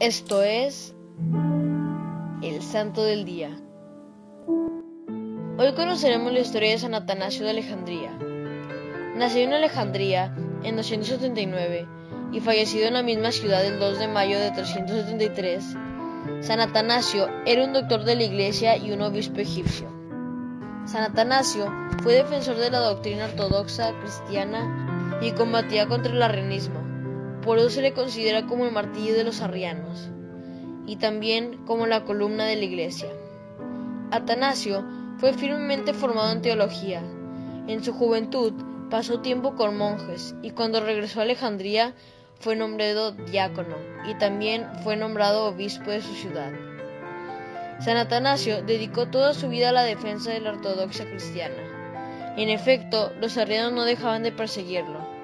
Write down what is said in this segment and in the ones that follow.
Esto es el Santo del Día. Hoy conoceremos la historia de San Atanasio de Alejandría. Nació en Alejandría en 279 y fallecido en la misma ciudad el 2 de mayo de 373. San Atanasio era un doctor de la iglesia y un obispo egipcio. San Atanasio fue defensor de la doctrina ortodoxa cristiana y combatía contra el arrianismo. Por eso se le considera como el martillo de los arrianos y también como la columna de la iglesia. Atanasio fue firmemente formado en teología. En su juventud pasó tiempo con monjes y cuando regresó a Alejandría fue nombrado diácono y también fue nombrado obispo de su ciudad. San Atanasio dedicó toda su vida a la defensa de la ortodoxia cristiana. En efecto, los arrianos no dejaban de perseguirlo.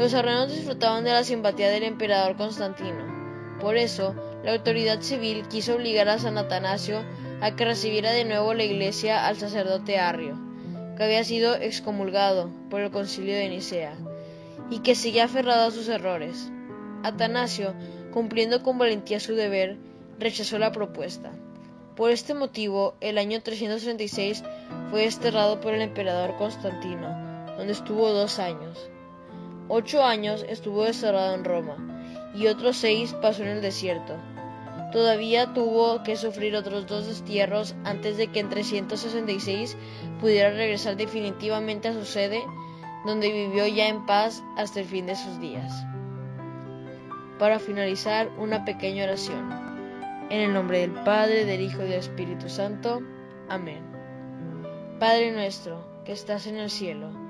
Los arrianos disfrutaban de la simpatía del emperador Constantino. Por eso, la autoridad civil quiso obligar a San Atanasio a que recibiera de nuevo la iglesia al sacerdote Arrio, que había sido excomulgado por el concilio de Nicea, y que seguía aferrado a sus errores. Atanasio, cumpliendo con valentía su deber, rechazó la propuesta. Por este motivo, el año 336 fue desterrado por el emperador Constantino, donde estuvo dos años. Ocho años estuvo desterrado en Roma y otros seis pasó en el desierto. Todavía tuvo que sufrir otros dos destierros antes de que en 366 pudiera regresar definitivamente a su sede, donde vivió ya en paz hasta el fin de sus días. Para finalizar, una pequeña oración. En el nombre del Padre, del Hijo y del Espíritu Santo. Amén. Padre nuestro, que estás en el cielo,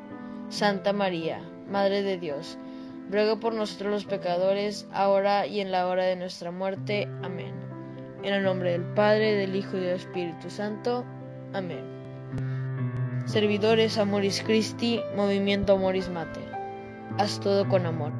Santa María, Madre de Dios, ruega por nosotros los pecadores, ahora y en la hora de nuestra muerte. Amén. En el nombre del Padre, del Hijo y del Espíritu Santo. Amén. Servidores Amoris Christi, Movimiento Amoris Mater. Haz todo con amor.